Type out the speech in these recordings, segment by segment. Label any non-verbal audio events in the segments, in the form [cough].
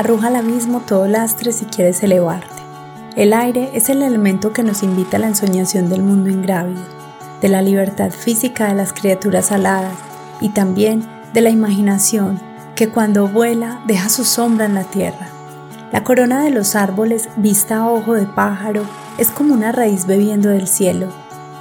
arroja al abismo todo lastre si quieres elevarte. El aire es el elemento que nos invita a la ensoñación del mundo ingrávido, de la libertad física de las criaturas aladas y también de la imaginación que cuando vuela deja su sombra en la tierra. La corona de los árboles, vista a ojo de pájaro, es como una raíz bebiendo del cielo.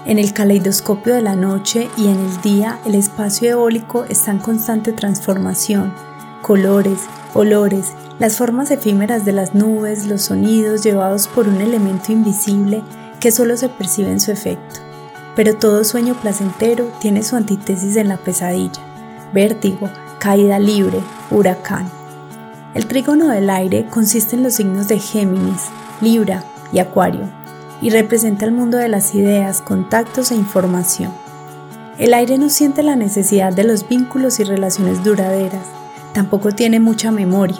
En el caleidoscopio de la noche y en el día el espacio eólico está en constante transformación. Colores, olores, las formas efímeras de las nubes, los sonidos llevados por un elemento invisible que solo se percibe en su efecto. Pero todo sueño placentero tiene su antítesis en la pesadilla, vértigo, caída libre, huracán. El trígono del aire consiste en los signos de Géminis, Libra y Acuario, y representa el mundo de las ideas, contactos e información. El aire no siente la necesidad de los vínculos y relaciones duraderas, tampoco tiene mucha memoria,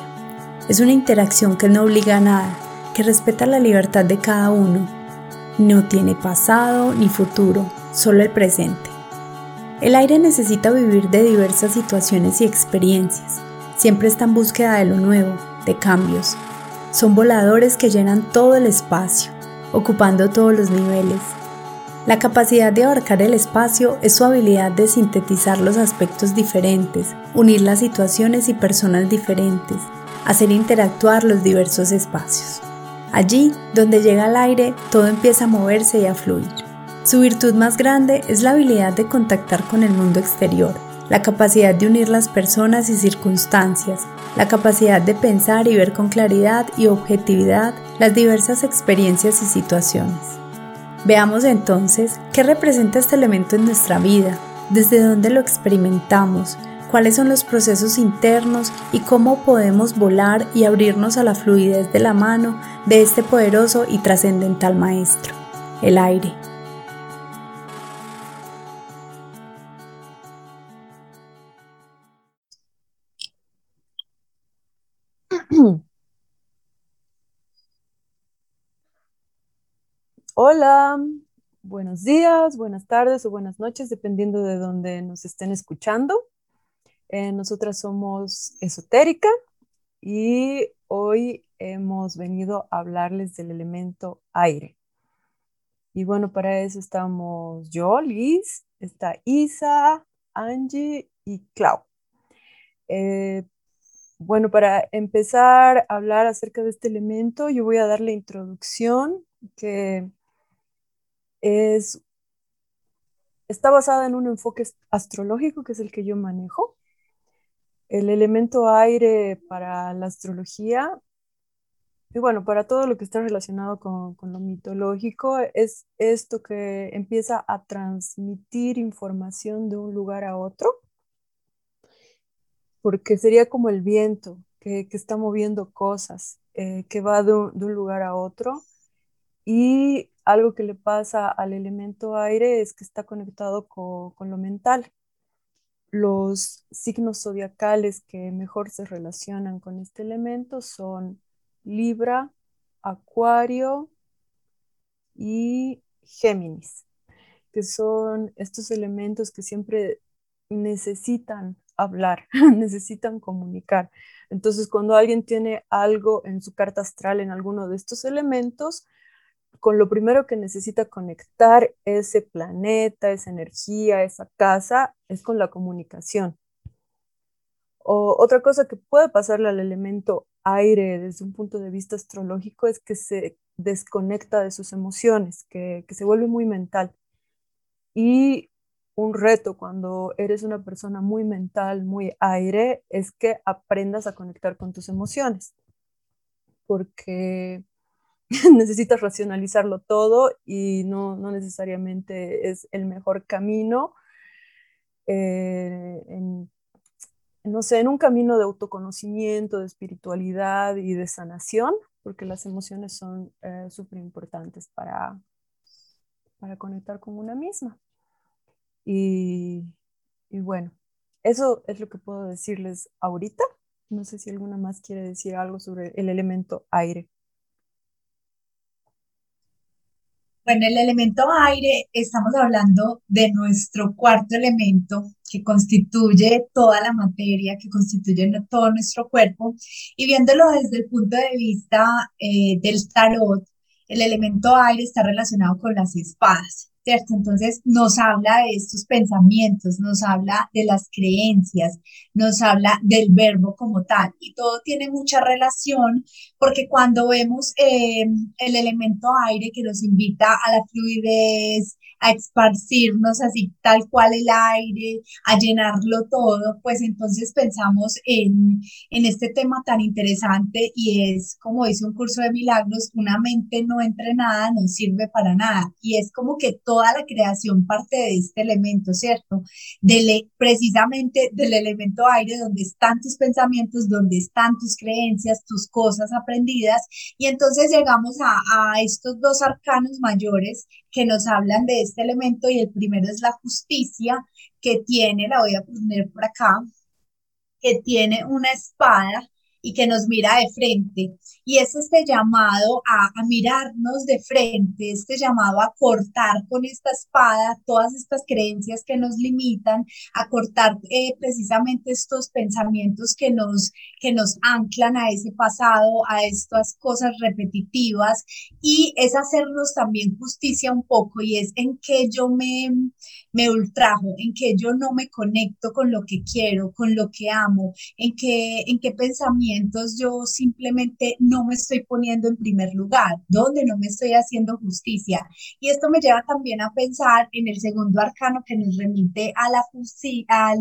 es una interacción que no obliga a nada, que respeta la libertad de cada uno. No tiene pasado ni futuro, solo el presente. El aire necesita vivir de diversas situaciones y experiencias. Siempre está en búsqueda de lo nuevo, de cambios. Son voladores que llenan todo el espacio, ocupando todos los niveles. La capacidad de abarcar el espacio es su habilidad de sintetizar los aspectos diferentes, unir las situaciones y personas diferentes, hacer interactuar los diversos espacios. Allí, donde llega el aire, todo empieza a moverse y a fluir. Su virtud más grande es la habilidad de contactar con el mundo exterior, la capacidad de unir las personas y circunstancias, la capacidad de pensar y ver con claridad y objetividad las diversas experiencias y situaciones. Veamos entonces qué representa este elemento en nuestra vida, desde dónde lo experimentamos, cuáles son los procesos internos y cómo podemos volar y abrirnos a la fluidez de la mano de este poderoso y trascendental maestro, el aire. [clears throat] Hola, buenos días, buenas tardes o buenas noches, dependiendo de dónde nos estén escuchando. Eh, nosotras somos Esotérica y hoy hemos venido a hablarles del elemento aire. Y bueno, para eso estamos yo, Liz, está Isa, Angie y Clau. Eh, bueno, para empezar a hablar acerca de este elemento, yo voy a dar la introducción que es, está basada en un enfoque astrológico, que es el que yo manejo. El elemento aire para la astrología, y bueno, para todo lo que está relacionado con, lo mitológico, es esto que empieza a transmitir información de un lugar a otro, porque sería como el viento que, está moviendo cosas, eh, que va de un, lugar a otro. Y algo que le pasa al elemento aire es que está conectado con lo mental los signos zodiacales que mejor se relacionan con este elemento son Libra, Acuario y Géminis, que son estos elementos que siempre necesitan hablar, [laughs] necesitan comunicar. Entonces, cuando alguien tiene algo en su carta astral en alguno de estos elementos, con lo primero que necesita conectar ese planeta, esa energía, esa casa, es con la comunicación. O, otra cosa que puede pasarle al elemento aire desde un punto de vista astrológico es que se desconecta de sus emociones, que, que se vuelve muy mental. Y un reto cuando eres una persona muy mental, muy aire, es que aprendas a conectar con tus emociones. Porque [laughs] necesitas racionalizarlo todo y no, necesariamente es el mejor camino. Eh, en, no sé, en un camino de autoconocimiento, de espiritualidad y de sanación, porque las emociones son eh, súper importantes para, para conectar con una misma. Y, y bueno, eso es lo que puedo decirles ahorita. No sé si alguna más quiere decir algo sobre el elemento aire. Bueno, el elemento aire, estamos hablando de nuestro cuarto elemento que constituye toda la materia, que constituye todo nuestro cuerpo. Y viéndolo desde el punto de vista eh, del tarot, el elemento aire está relacionado con las espadas. ¿cierto? Entonces nos habla de estos pensamientos, nos habla de las creencias, nos habla del verbo como tal y todo tiene mucha relación porque cuando vemos eh, el elemento aire que nos invita a la fluidez, a esparcirnos así tal cual el aire, a llenarlo todo, pues entonces pensamos en, en este tema tan interesante y es, como dice un curso de milagros, una mente no entrenada no sirve para nada. Y es como que toda la creación parte de este elemento, ¿cierto? Del, precisamente del elemento aire, donde están tus pensamientos, donde están tus creencias, tus cosas aprendidas. Y entonces llegamos a, a estos dos arcanos mayores que nos hablan de este elemento y el primero es la justicia que tiene, la voy a poner por acá, que tiene una espada y que nos mira de frente. Y es este llamado a, mirarnos de frente, este llamado a cortar con esta espada todas estas creencias que nos limitan, a cortar eh, precisamente estos pensamientos que nos, que nos anclan a ese pasado, a estas cosas repetitivas. Y es hacernos también justicia un poco y es en que yo me, me ultrajo, en que yo no me conecto con lo que quiero, con lo que amo, en que, en qué pensamientos yo simplemente no me estoy poniendo en primer lugar, donde no me estoy haciendo justicia. Y esto me lleva también a pensar en el segundo arcano que nos remite a la al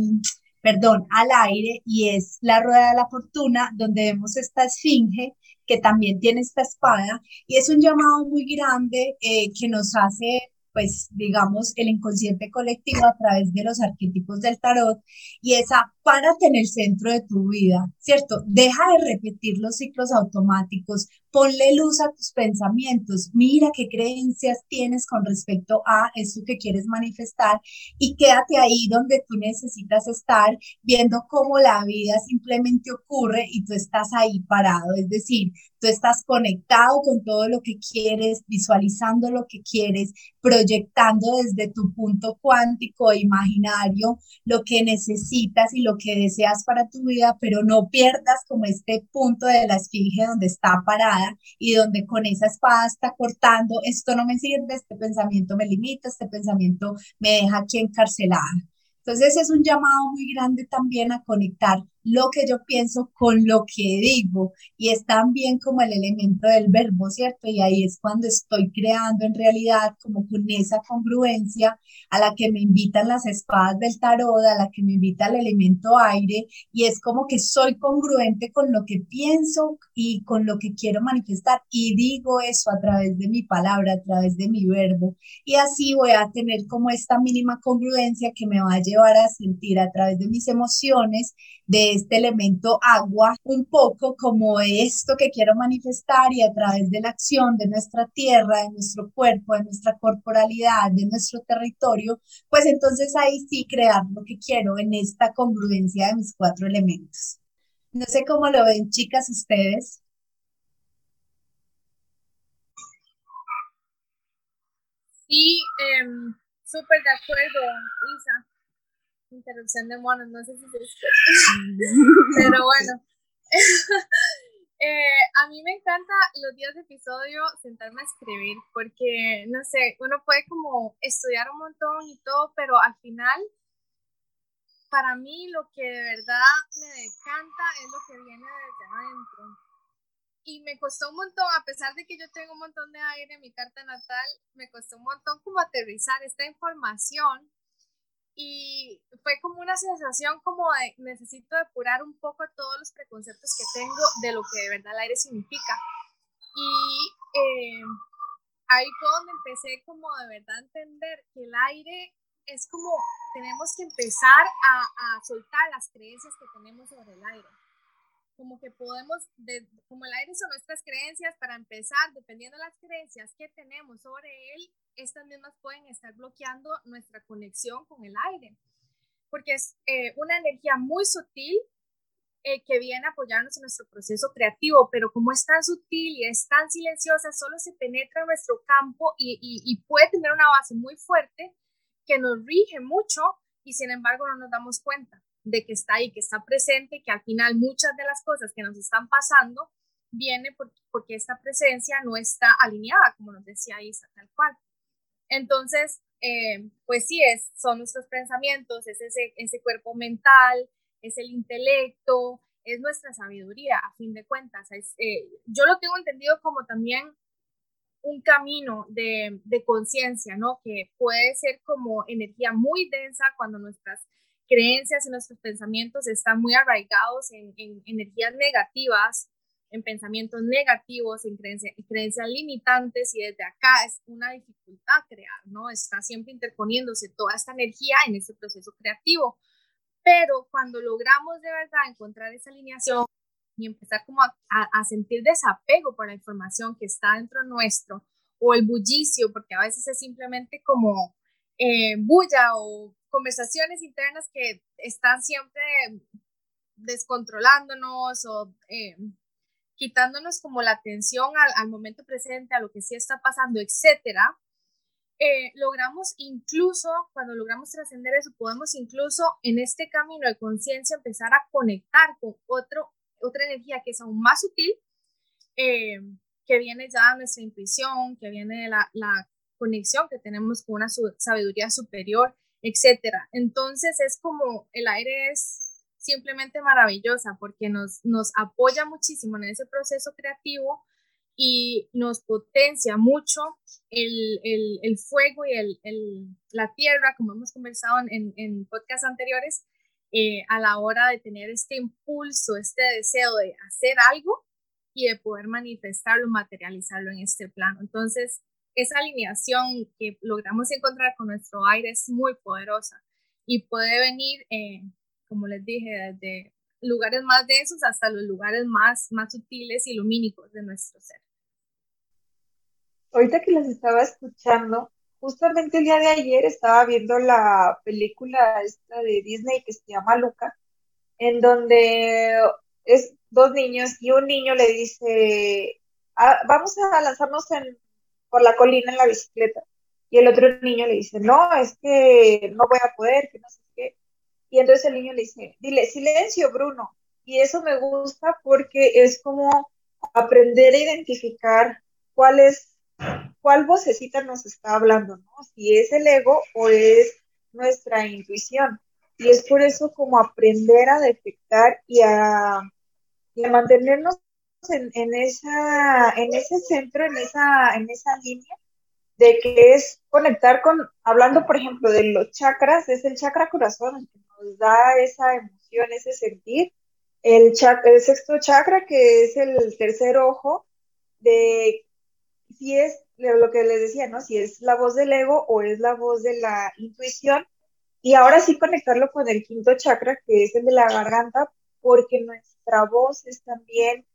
perdón, al aire y es la rueda de la fortuna, donde vemos esta esfinge que también tiene esta espada y es un llamado muy grande eh, que nos hace pues digamos, el inconsciente colectivo a través de los arquetipos del tarot y esa párate en el centro de tu vida, ¿cierto? Deja de repetir los ciclos automáticos, ponle luz a tus pensamientos, mira qué creencias tienes con respecto a eso que quieres manifestar y quédate ahí donde tú necesitas estar, viendo cómo la vida simplemente ocurre y tú estás ahí parado, es decir, tú estás conectado con todo lo que quieres, visualizando lo que quieres, proyectando desde tu punto cuántico e imaginario lo que necesitas y lo que deseas para tu vida, pero no pierdas como este punto de la esfinge donde está parada y donde con esa espada está cortando, esto no me sirve, este pensamiento me limita, este pensamiento me deja aquí encarcelada. Entonces es un llamado muy grande también a conectar lo que yo pienso con lo que digo. Y es también como el elemento del verbo, ¿cierto? Y ahí es cuando estoy creando en realidad como con esa congruencia a la que me invitan las espadas del tarot, a la que me invita el elemento aire. Y es como que soy congruente con lo que pienso y con lo que quiero manifestar. Y digo eso a través de mi palabra, a través de mi verbo. Y así voy a tener como esta mínima congruencia que me va a llevar a sentir a través de mis emociones de este elemento agua, un poco como esto que quiero manifestar y a través de la acción de nuestra tierra, de nuestro cuerpo, de nuestra corporalidad, de nuestro territorio, pues entonces ahí sí crear lo que quiero en esta congruencia de mis cuatro elementos. No sé cómo lo ven, chicas, ustedes. Sí, em, súper de acuerdo, Isa interrupción de monos, no sé si se escucha. [laughs] Pero bueno. [laughs] eh, a mí me encanta los días de episodio sentarme a escribir porque, no sé, uno puede como estudiar un montón y todo, pero al final, para mí lo que de verdad me encanta es lo que viene desde adentro. Y me costó un montón, a pesar de que yo tengo un montón de aire en mi carta natal, me costó un montón como aterrizar esta información y fue como una sensación como de necesito depurar un poco todos los preconceptos que tengo de lo que de verdad el aire significa. Y eh, ahí fue donde empecé como de verdad a entender que el aire es como tenemos que empezar a, a soltar las creencias que tenemos sobre el aire como que podemos, como el aire son nuestras creencias, para empezar, dependiendo de las creencias que tenemos sobre él, estas mismas pueden estar bloqueando nuestra conexión con el aire, porque es eh, una energía muy sutil, eh, que viene a apoyarnos en nuestro proceso creativo, pero como es tan sutil y es tan silenciosa, solo se penetra en nuestro campo y, y puede tener una base muy fuerte que nos rige mucho y sin embargo no nos damos cuenta de que está ahí, que está presente, que al final muchas de las cosas que nos están pasando viene porque esta presencia no está alineada, como nos decía Isa, tal cual. Entonces, eh, pues sí, es, son nuestros pensamientos, es ese, ese cuerpo mental, es el intelecto, es nuestra sabiduría, a fin de cuentas. Eh, yo lo tengo entendido como también un camino de, de conciencia, ¿no? Que puede ser como energía muy densa cuando nuestras creencias y nuestros pensamientos están muy arraigados en, en energías negativas en pensamientos negativos, en creencias limitantes y desde acá es una dificultad crear, ¿no? Está siempre interponiéndose toda esta energía en este proceso creativo. Pero cuando logramos de verdad encontrar esa alineación y empezar como a, a, sentir desapego por la información que está dentro nuestro o el bullicio, porque a veces es simplemente como eh, bulla o conversaciones internas que están siempre descontrolándonos o eh, quitándonos como la atención al, momento presente, a lo que sí está pasando, etcétera, eh, logramos incluso, cuando logramos trascender eso, podemos incluso en este camino de conciencia empezar a conectar con otro, otra energía que es aún más sutil, eh, que viene ya de nuestra intuición, que viene de la, la conexión que tenemos con una sabiduría superior, etcétera. Entonces es como el aire es simplemente maravillosa porque nos, nos apoya muchísimo en ese proceso creativo y nos potencia mucho el, el, el fuego y el, el, la tierra, como hemos conversado en, en podcasts anteriores, eh, a la hora de tener este impulso, este deseo de hacer algo y de poder manifestarlo, materializarlo en este plano. Entonces, esa alineación que logramos encontrar con nuestro aire es muy poderosa y puede venir eh, como les dije, desde lugares más densos hasta los lugares más, más sutiles y lumínicos de nuestro ser. Ahorita que las estaba escuchando, justamente el día de ayer estaba viendo la película esta de Disney que se llama Luca, en donde es dos niños y un niño le dice, ah, vamos a lanzarnos por la colina en la bicicleta. Y el otro niño le dice, no, es que no voy a poder, que no sé qué. Y entonces el niño le dice, dile, silencio, Bruno. Y eso me gusta porque es como aprender a identificar cuál es, cuál vocecita nos está hablando, ¿no? Si es el ego o es nuestra intuición. Y es por eso como aprender a detectar y a, mantenernos en, en, esa, en ese centro, en esa, en esa línea de que es conectar con, hablando por ejemplo de los chakras, es el chakra corazón el que nos da esa emoción, ese sentir. El, el sexto chakra, que es el tercer ojo, de si es lo que les decía, ¿no? Si es la voz del ego o es la voz de la intuición. Y ahora sí conectarlo con el quinto chakra, que es el de la garganta, porque nuestra voz es también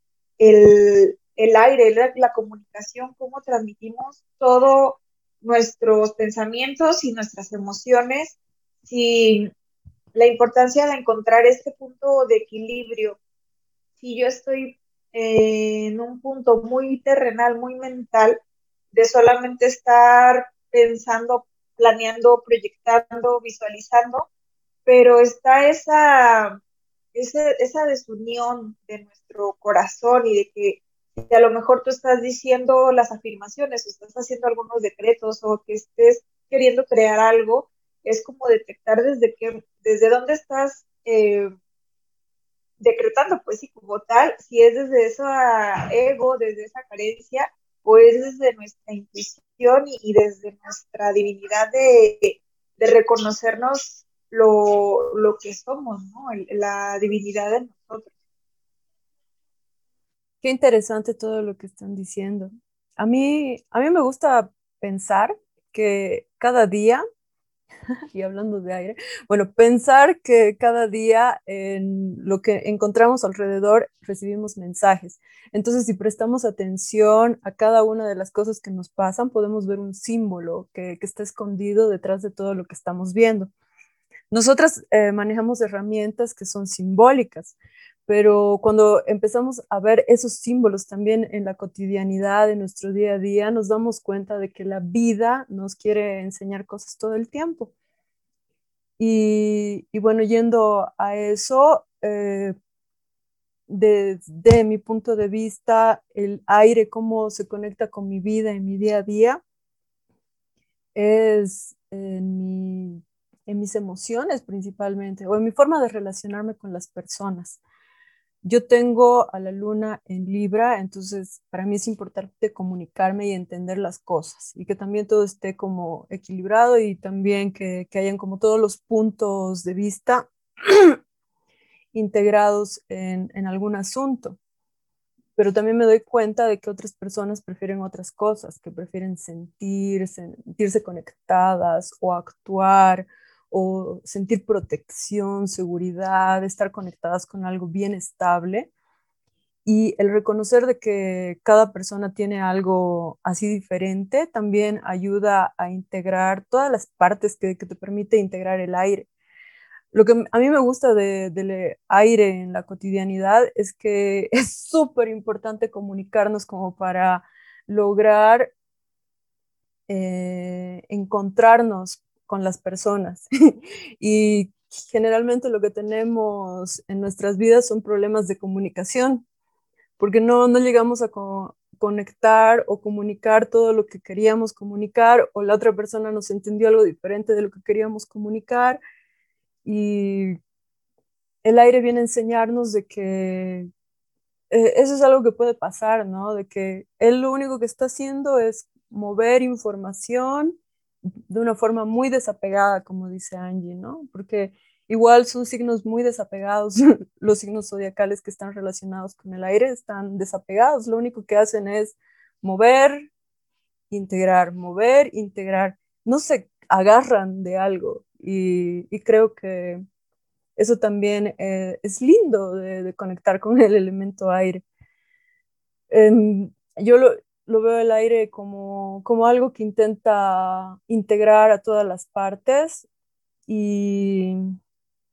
el, el aire, la, comunicación, cómo transmitimos todos nuestros pensamientos y nuestras emociones, si la importancia de encontrar este punto de equilibrio. Si yo estoy en un punto muy terrenal, muy mental, de solamente estar pensando, planeando, proyectando, visualizando, pero está esa, esa, esa desunión de nuestro corazón y de que a lo mejor tú estás diciendo las afirmaciones o estás haciendo algunos decretos o que estés queriendo crear algo, es como detectar desde qué, desde dónde estás eh, decretando, pues sí, como tal, si es desde ese ego, desde esa carencia, o es desde nuestra intuición y, desde nuestra divinidad de, reconocernos lo, lo, que somos, ¿no? la divinidad de nosotros. Qué interesante todo lo que están diciendo. A mí, a mí me gusta pensar que cada día [laughs] y hablando de aire, bueno, pensar que cada día en lo que encontramos alrededor recibimos mensajes. Entonces, si prestamos atención a cada una de las cosas que nos pasan, podemos ver un símbolo que, que está escondido detrás de todo lo que estamos viendo. Nosotras eh, manejamos herramientas que son simbólicas, pero cuando empezamos a ver esos símbolos también en la cotidianidad, en nuestro día a día, nos damos cuenta de que la vida nos quiere enseñar cosas todo el tiempo. Y, bueno, yendo a eso, eh, desde mi punto de vista, el aire, cómo se conecta con mi vida en mi día a día, es en, en mis emociones principalmente, o en mi forma de relacionarme con las personas. Yo tengo a la luna en Libra, entonces para mí es importante comunicarme y entender las cosas y que también todo esté como equilibrado y también que, que hayan como todos los puntos de vista [clears throat] integrados en, en algún asunto. Pero también me doy cuenta de que otras personas prefieren otras cosas, que prefieren sentirse, sentirse conectadas o actuar o sentir protección, seguridad, estar conectadas con algo bien estable. Y el reconocer de que cada persona tiene algo así diferente también ayuda a integrar todas las partes que, te permite integrar el aire. Lo que a mí me gusta del aire en la cotidianidad es que [laughs] es súper importante comunicarnos como para lograr eh, encontrarnos con las personas. [laughs] y generalmente lo que tenemos en nuestras vidas son problemas de comunicación, porque no, no llegamos a conectar o comunicar todo lo que queríamos comunicar, o la otra persona nos entendió algo diferente de lo que queríamos comunicar. Y el aire viene a enseñarnos de que eh, eso es algo que puede pasar, ¿no? De que él lo único que está haciendo es mover información de una forma muy desapegada, como dice Angie, ¿no? Porque igual son signos muy desapegados, [laughs] los signos zodiacales que están relacionados con el aire están desapegados, lo único que hacen es mover, integrar, mover, integrar, no se agarran de algo y, creo que eso también eh, es lindo de, conectar con el elemento aire. Em, yo lo, lo veo el aire como, como algo que intenta integrar a todas las partes y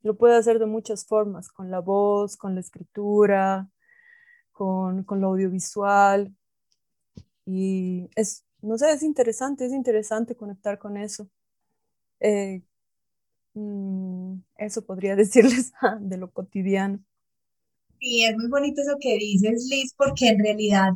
lo puede hacer de muchas formas, con la voz, con la escritura, con, con lo audiovisual. Y es, no sé, es interesante, es interesante conectar con eso. Eh, mm, eso podría [laughs] decirles de lo cotidiano. Sí, es muy bonito eso que dices, Liz, porque en realidad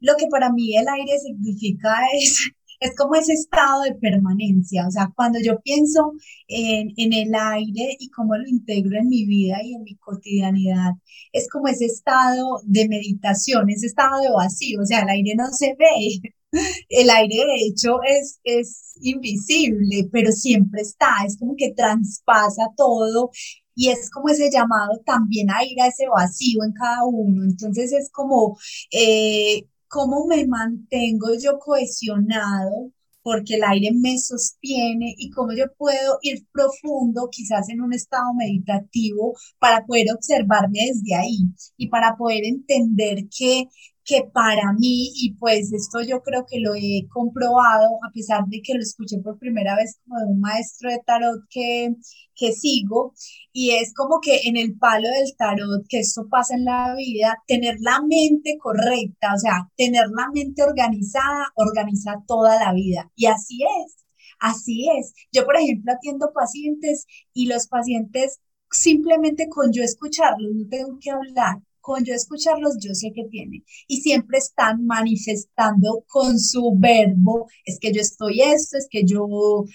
lo que para mí el aire significa [laughs] es, es como ese estado de permanencia. O sea, cuando yo pienso en, en el aire y cómo lo integro en mi vida y en mi cotidianidad, es como ese estado de meditación, ese estado de vacío. O sea, el aire no se ve. [laughs] El aire, de hecho, es, es invisible, pero siempre está, es como que traspasa todo y es como ese llamado también a ir a ese vacío en cada uno. Entonces es como eh, cómo me mantengo yo cohesionado porque el aire me sostiene y cómo yo puedo ir profundo, quizás en un estado meditativo, para poder observarme desde ahí y para poder entender que que para mí, y pues esto yo creo que lo he comprobado, a pesar de que lo escuché por primera vez como de un maestro de tarot que, que sigo, y es como que en el palo del tarot, que esto pasa en la vida, tener la mente correcta, o sea, tener la mente organizada, organiza toda la vida. Y así es, así es. Yo, por ejemplo, atiendo pacientes y los pacientes simplemente con yo escucharlos, no tengo que hablar, con yo escucharlos, yo sé que tiene. Y siempre están manifestando con su verbo, es que yo estoy esto, es que yo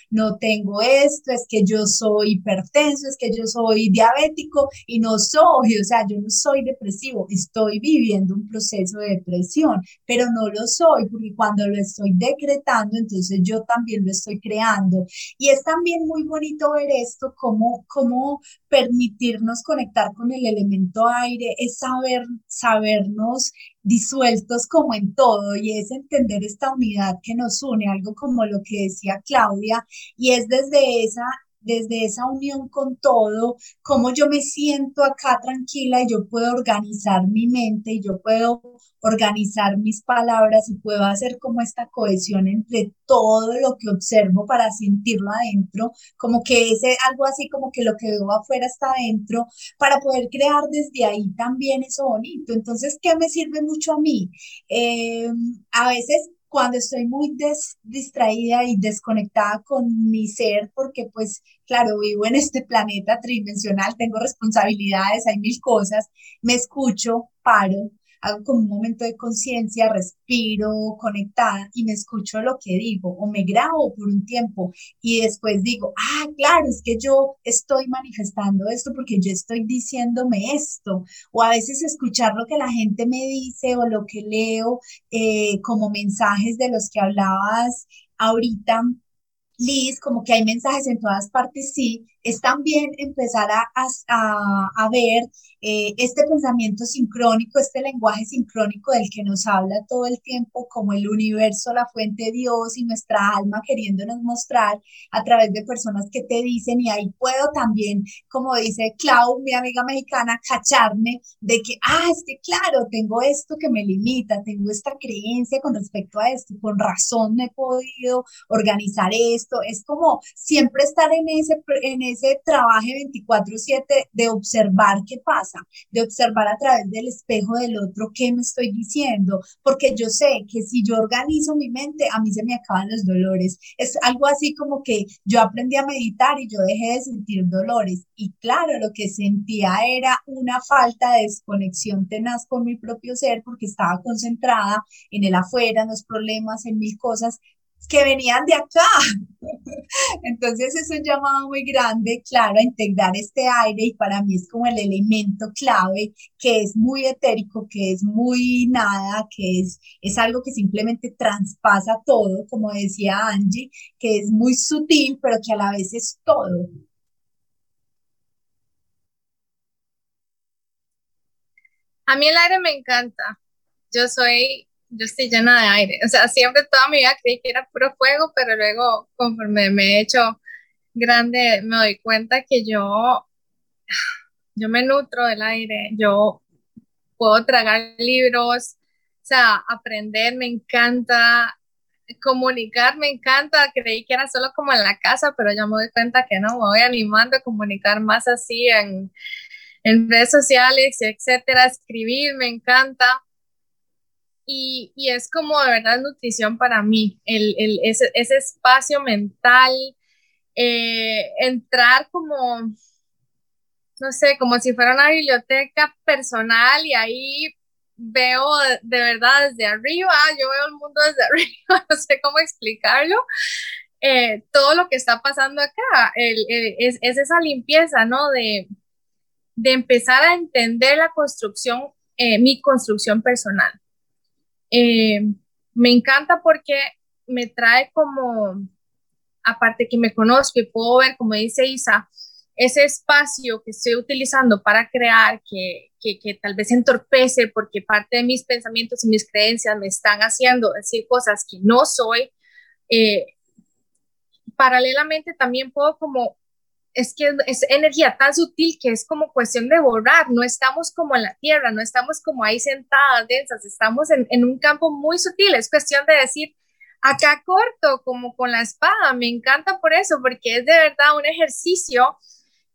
no tengo esto, es que yo soy hipertenso, es que yo soy diabético y no soy, o sea, yo no soy depresivo, estoy viviendo un proceso de depresión, pero no lo soy, porque cuando lo estoy decretando, entonces yo también lo estoy creando. Y es también muy bonito ver esto, como cómo permitirnos conectar con el elemento aire, esa saber, sabernos disueltos como en todo y es entender esta unidad que nos une, algo como lo que decía Claudia, y es desde esa desde esa unión con todo, cómo yo me siento acá tranquila y yo puedo organizar mi mente y yo puedo organizar mis palabras y puedo hacer como esta cohesión entre todo lo que observo para sentirlo adentro, como que es algo así como que lo que veo afuera está adentro, para poder crear desde ahí también eso bonito. Entonces, ¿qué me sirve mucho a mí? Eh, a veces cuando estoy muy distraída y desconectada con mi ser, porque pues claro, vivo en este planeta tridimensional, tengo responsabilidades, hay mil cosas, me escucho, paro, hago como un momento de conciencia, respiro conectada y me escucho lo que digo o me grabo por un tiempo y después digo, ah, claro, es que yo estoy manifestando esto porque yo estoy diciéndome esto o a veces escuchar lo que la gente me dice o lo que leo eh, como mensajes de los que hablabas ahorita Liz, como que hay mensajes en todas partes, sí, es también empezar a, a, a ver eh, este pensamiento sincrónico, este lenguaje sincrónico del que nos habla todo el tiempo como el universo, la fuente de Dios y nuestra alma queriéndonos mostrar a través de personas que te dicen y ahí puedo también, como dice Clau, mi amiga mexicana, cacharme de que, ah, es que claro, tengo esto que me limita, tengo esta creencia con respecto a esto, con razón no he podido organizar esto, es como siempre estar en ese, en ese trabajo 24/7 de observar qué pasa, de observar a través del espejo del otro qué me estoy diciendo, porque yo sé que si yo organizo mi mente, a mí se me acaban los dolores. Es algo así como que yo aprendí a meditar y yo dejé de sentir dolores. Y claro, lo que sentía era una falta de desconexión tenaz con mi propio ser porque estaba concentrada en el afuera, en los problemas, en mil cosas que venían de acá. [laughs] Entonces es un llamado muy grande, claro, a integrar este aire y para mí es como el elemento clave que es muy etérico, que es muy nada, que es, es algo que simplemente traspasa todo, como decía Angie, que es muy sutil, pero que a la vez es todo. A mí el aire me encanta. Yo soy yo estoy llena de aire. O sea, siempre toda mi vida creí que era puro fuego, pero luego conforme me he hecho grande, me doy cuenta que yo, yo me nutro del aire, yo puedo tragar libros, o sea, aprender me encanta, comunicar me encanta, creí que era solo como en la casa, pero ya me doy cuenta que no, me voy animando a comunicar más así en, en redes sociales, etcétera, escribir me encanta y, y, es como de verdad nutrición para mí, el, el, ese, ese, espacio mental, eh, entrar como, no sé, como si fuera una biblioteca personal y ahí veo de, verdad desde arriba, yo veo el mundo desde [laughs] arriba, no sé cómo explicarlo. Eh, todo lo que está pasando acá, el, es, es, esa limpieza, ¿no? De, de empezar a entender la construcción, eh, mi construcción personal eh, me encanta porque me trae como, aparte que me conozco y puedo ver, como dice Isa, ese espacio que estoy utilizando para crear, que, que, que, tal vez entorpece porque parte de mis pensamientos y mis creencias me están haciendo decir cosas que no soy, eh, paralelamente también puedo como es que es energía tan sutil que es como cuestión de borrar, no estamos como en la tierra, no estamos como ahí sentadas, densas, estamos en, en un campo muy sutil, es cuestión de decir, acá corto, como con la espada, me encanta por eso, porque es de verdad un ejercicio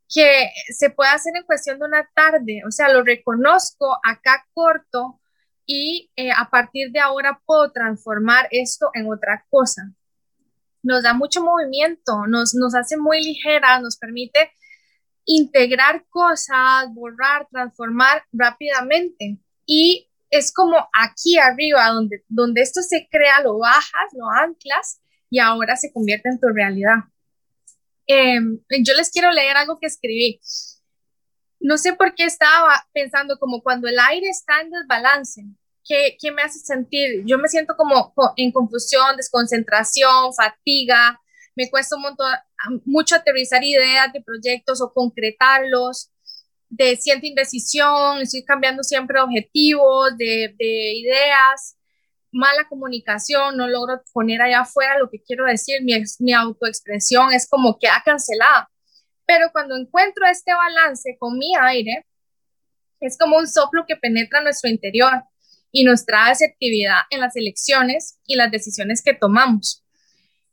que se puede hacer en cuestión de una tarde, o sea, lo reconozco, acá corto y eh, a partir de ahora puedo transformar esto en otra cosa nos da mucho movimiento, nos, nos hace muy ligera, nos permite integrar cosas, borrar, transformar rápidamente. Y es como aquí arriba, donde, donde esto se crea, lo bajas, lo anclas y ahora se convierte en tu realidad. Em, yo les quiero leer algo que escribí. No sé por qué estaba pensando como cuando el aire está en desbalance, ¿qué, me hace sentir? Yo me siento como en confusión, desconcentración, fatiga, me cuesta un montón, mucho aterrizar ideas de proyectos o concretarlos, de siento indecisión, estoy cambiando siempre objetivos, de, de ideas, mala comunicación, no logro poner allá afuera lo que quiero decir, mi, mi autoexpresión es como que ha cancelada. Pero cuando encuentro este balance con mi aire, es como un soplo que penetra nuestro interior y nos trae asertividad en las elecciones y las decisiones que tomamos.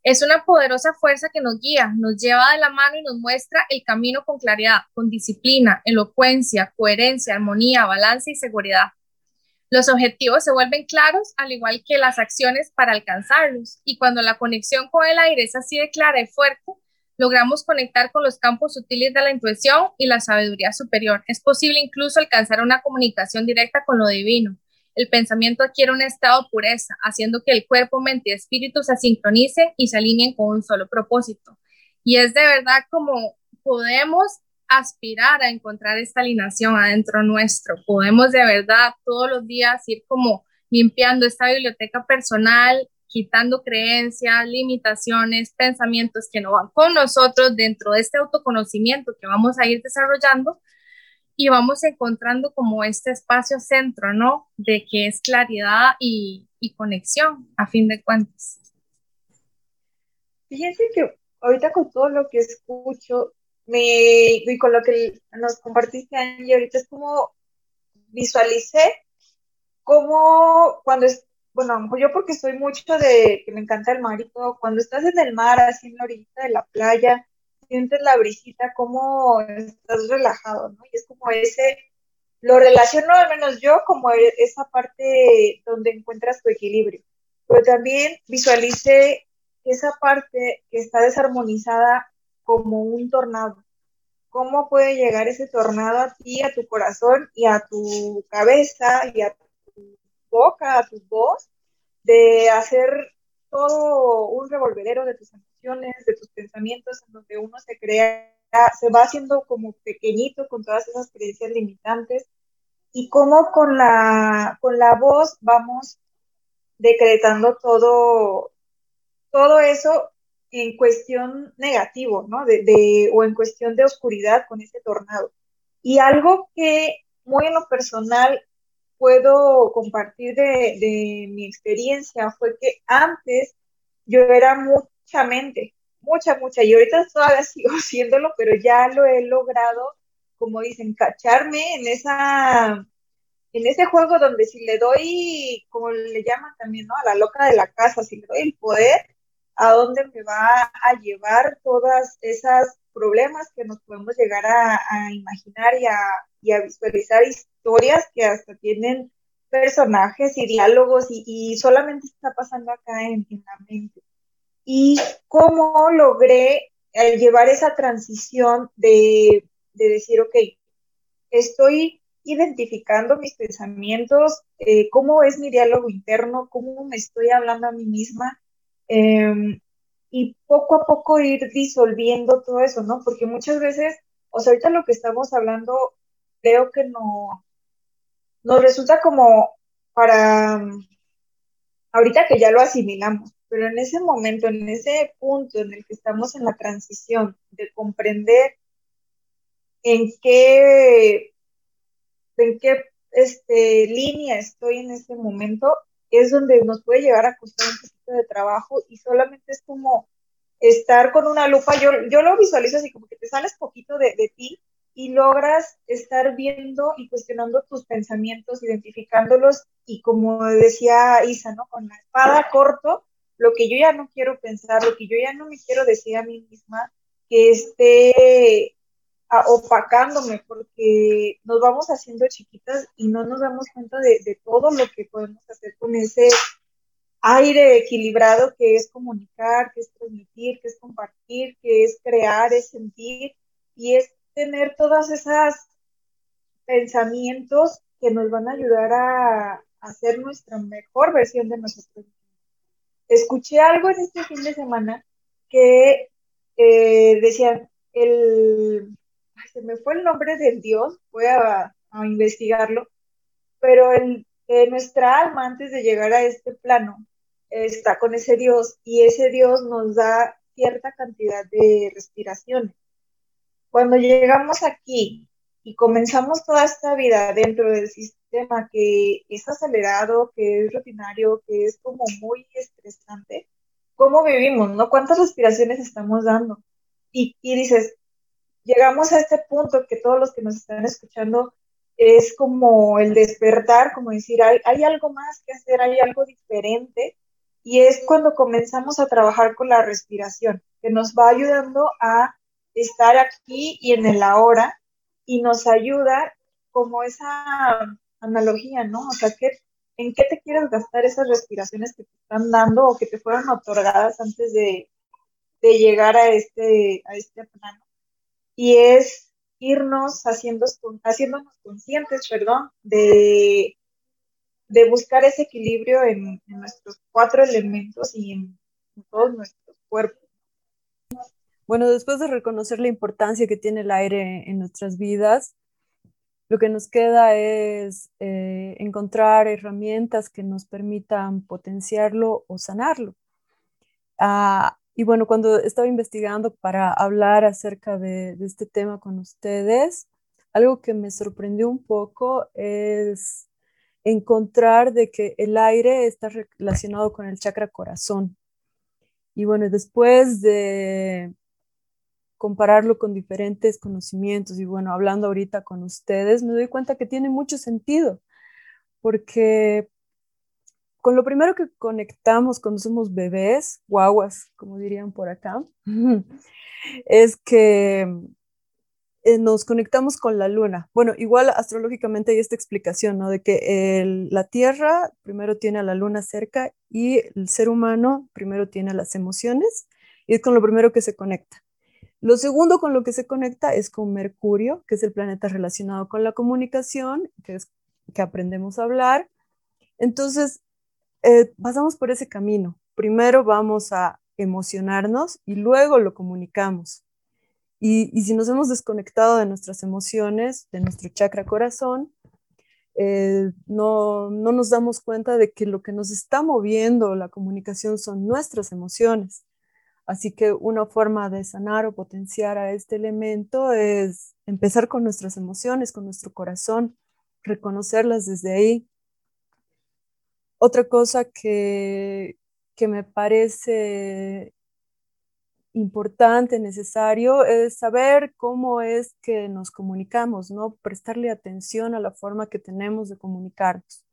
Es una poderosa fuerza que nos guía, nos lleva de la mano y nos muestra el camino con claridad, con disciplina, elocuencia, coherencia, armonía, balance y seguridad. Los objetivos se vuelven claros, al igual que las acciones para alcanzarlos. Y cuando la conexión con el aire es así de clara y fuerte, logramos conectar con los campos sutiles de la intuición y la sabiduría superior. Es posible incluso alcanzar una comunicación directa con lo divino el pensamiento adquiere un estado de pureza, haciendo que el cuerpo, mente y espíritu se sincronicen y se alineen con un solo propósito. Y es de verdad como podemos aspirar a encontrar esta alineación adentro nuestro. Podemos de verdad todos los días ir como limpiando esta biblioteca personal, quitando creencias, limitaciones, pensamientos que no van con nosotros dentro de este autoconocimiento que vamos a ir desarrollando y vamos encontrando como este espacio centro, ¿no? De que es claridad y, y conexión, a fin de cuentas. Fíjense que ahorita con todo lo que escucho, me, y con lo que nos compartiste, Angie, ahorita es como visualicé como cuando es, bueno, yo porque soy mucho de que me encanta el mar y todo, cuando estás en el mar, así en la orillita de la playa, sientes la brisita, como estás relajado, ¿no? Y es como ese, lo relaciono al menos yo como e, esa parte donde encuentras tu equilibrio. Pero también visualice esa parte que está desarmonizada como un tornado. ¿Cómo puede llegar ese tornado a ti, a tu corazón y a tu cabeza y a tu boca, a tu voz, de hacer todo un revolvedero de tus de tus pensamientos, en donde uno se crea, se va haciendo como pequeñito con todas esas creencias limitantes y cómo con la, con la voz vamos decretando todo, todo eso en cuestión negativo, ¿no? De, o en cuestión de oscuridad con ese tornado. Y algo que muy en lo personal puedo compartir de, de mi experiencia fue que antes yo era muy mucha mente, mucha, mucha. Y ahorita todavía [laughs] sigo haciéndolo, pero ya lo he logrado, como dicen, cacharme en esa en ese juego donde si le doy, como le llaman también, ¿no? A la loca de la casa, si le doy el poder, a dónde me va a llevar todas esas problemas que nos podemos llegar a, imaginar y a, y a, visualizar historias que hasta tienen personajes y diálogos y, solamente está pasando acá en, en la mente y cómo logré eh, llevar esa transición de, decir, ok, estoy identificando mis pensamientos, eh, cómo es mi diálogo interno, cómo me estoy hablando a mí misma, em, y poco a poco ir disolviendo todo eso, ¿no? Porque muchas veces, o sea, ahorita lo que estamos hablando, creo que no, nos resulta como para, ahorita que ya lo asimilamos, pero en ese momento, en ese punto en el que estamos en la transición de comprender en qué, en qué este, línea estoy en ese momento, es donde nos puede llegar a costar un poquito de trabajo y solamente es como estar con una lupa, yo, yo lo visualizo así como que te sales poquito de, de ti y logras estar viendo y cuestionando tus pensamientos, identificándolos y como decía Isa, ¿no? Con la espada corto, lo que yo ya no quiero pensar, lo que yo ya no me quiero decir a mí misma, que esté opacándome, porque nos vamos haciendo chiquitas y no nos damos cuenta de, todo lo que podemos hacer con ese aire equilibrado que es comunicar, que es transmitir, que es compartir, que es crear, es sentir y es tener todas esas pensamientos que nos van a ayudar a, hacer nuestra mejor versión de nosotros escuché algo en este fin de semana que eh, decían, el, se me fue el nombre del Dios, voy a, investigarlo, pero el, eh, nuestra alma antes de llegar a este plano está con ese Dios y ese Dios nos da cierta cantidad de respiraciones. Cuando llegamos aquí y comenzamos toda esta vida dentro del sistema que es acelerado, que es rutinario, que es como muy estresante, ¿cómo vivimos? ¿No? ¿Cuántas respiraciones estamos dando? Y, y dices, llegamos a este punto que todos los que nos están escuchando es como el despertar, como decir, hay, hay algo más que hacer, hay algo diferente, y es cuando comenzamos a trabajar con la respiración, que nos va ayudando a estar aquí y en el ahora, y nos ayuda como esa analogía, ¿no? O sea, ¿en qué te quieres gastar esas respiraciones que te están dando o que te fueron otorgadas antes de, llegar a este, a este plano? Y es irnos haciendo, haciéndonos conscientes, perdón, de, de buscar ese equilibrio en, nuestros cuatro elementos y en, todos nuestros cuerpos. Bueno, después de reconocer la importancia que tiene el aire en nuestras vidas, lo que nos queda es eh, encontrar herramientas que nos permitan potenciarlo o sanarlo. Ah, y bueno, cuando estaba investigando para hablar acerca de, este tema con ustedes, algo que me sorprendió un poco es encontrar de que el aire está relacionado con el chakra corazón. Y bueno, después de compararlo con diferentes conocimientos y bueno, hablando ahorita con ustedes, me doy cuenta que tiene mucho sentido, porque con lo primero que conectamos cuando somos bebés, guaguas, como dirían por acá, [laughs] es que eh, nos conectamos con la luna. Bueno, igual astrológicamente hay esta explicación, ¿no? De que la Tierra primero tiene a la luna cerca y el ser humano primero tiene las emociones y es con lo primero que se conecta. Lo segundo con lo que se conecta es con Mercurio, que es el planeta relacionado con la comunicación, que es que aprendemos a hablar. Entonces, eh, pasamos por ese camino. Primero vamos a emocionarnos y luego lo comunicamos. Y, si nos hemos desconectado de nuestras emociones, de nuestro chakra corazón, eh, no, no nos damos cuenta de que lo que nos está moviendo la comunicación son nuestras emociones. Así que una forma de sanar o potenciar a este elemento es empezar con nuestras emociones, con nuestro corazón, reconocerlas desde ahí otra cosa que, me parece importante, necesario, es saber cómo es que nos comunicamos, ¿no? Prestarle atención a la forma que tenemos de comunicarnos.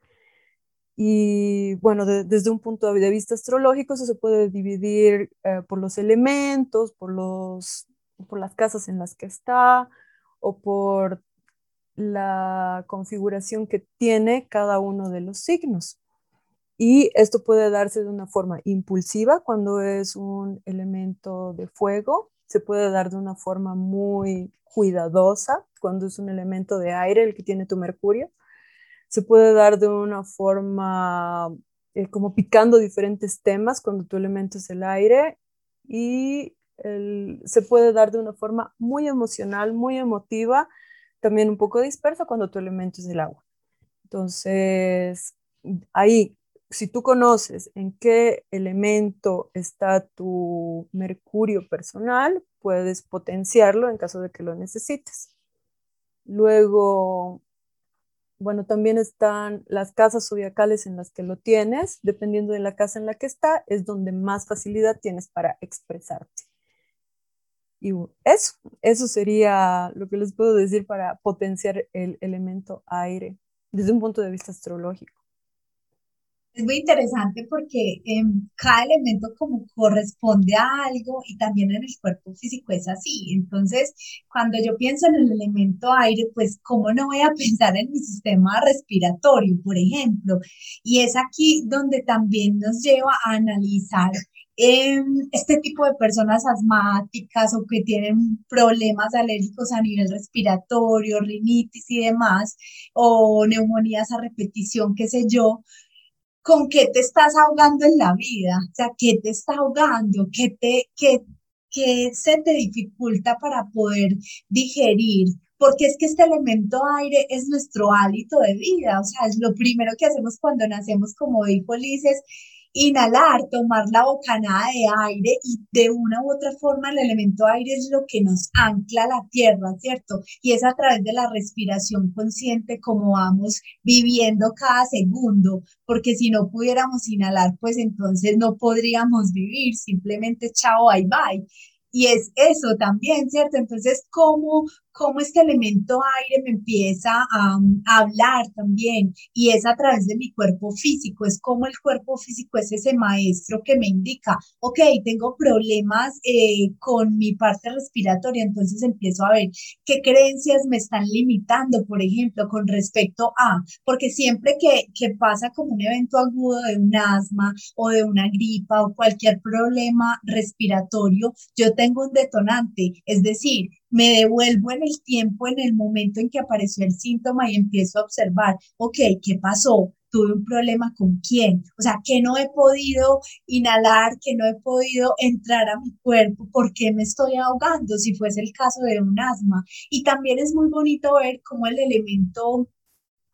Y bueno, desde un punto de vista astrológico, eso se puede dividir eh, por los elementos, por, los, por las casas en las que está o por la configuración que tiene cada uno de los signos. Y esto puede darse de una forma impulsiva cuando es un elemento de fuego, se puede dar de una forma muy cuidadosa cuando es un elemento de aire, el que tiene tu mercurio. Se puede dar de una forma eh, como picando diferentes temas cuando tu elemento es el aire y se puede dar de una forma muy emocional, muy emotiva, también un poco dispersa cuando tu elemento es el agua. Entonces, ahí si tú conoces en qué elemento está tu mercurio personal, puedes potenciarlo en caso de que lo necesites. Luego, bueno, también están las casas zodiacales en las que lo tienes. Dependiendo de la casa en la que está, es donde más facilidad tienes para expresarte. Y eso, eso sería lo que les puedo decir para potenciar el elemento aire desde un punto de vista astrológico es muy interesante porque em, cada elemento como corresponde a algo y también en el cuerpo físico es así. Entonces, cuando yo pienso en el elemento aire, pues, ¿cómo no voy a [laughs] pensar en mi sistema respiratorio, por ejemplo? Y es aquí donde también nos lleva a analizar em, este tipo de personas asmáticas o que tienen problemas alérgicos a nivel respiratorio, rinitis y demás, o neumonías a repetición, qué sé yo, con qué te estás ahogando en la vida, o sea, qué te está ahogando, qué, te, qué, qué se te dificulta para poder digerir, porque es que este elemento aire es nuestro hálito de vida, o sea, es lo primero que hacemos cuando nacemos, como dijo Lices, inhalar, tomar la bocanada de aire y de una u otra forma el elemento aire es lo que nos ancla a la tierra, ¿cierto? Y es a través de la respiración consciente como vamos viviendo cada segundo, porque si no pudiéramos inhalar, pues entonces no podríamos vivir, simplemente chao, bye bye. y es eso también, ¿cierto? Entonces, ¿cómo, cómo este elemento aire me empieza a, hablar también? Y es a través de mi cuerpo físico, es como el cuerpo físico es ese maestro que me indica, ok, tengo problemas eh, con mi parte respiratoria, entonces empiezo a ver qué creencias me están limitando, por ejemplo, con respecto a, porque siempre que, que pasa como un evento agudo de un asma o de una gripa o cualquier problema respiratorio, yo tengo un detonante, es decir, me devuelvo en el tiempo, en el momento en que apareció el síntoma y empiezo a observar, ok, ¿qué pasó? tuve un problema con quién, o sea, que no he podido inhalar, que no he podido entrar a mi cuerpo, ¿por qué me estoy ahogando si fuese el caso de un asma? Y también es muy bonito ver cómo el elemento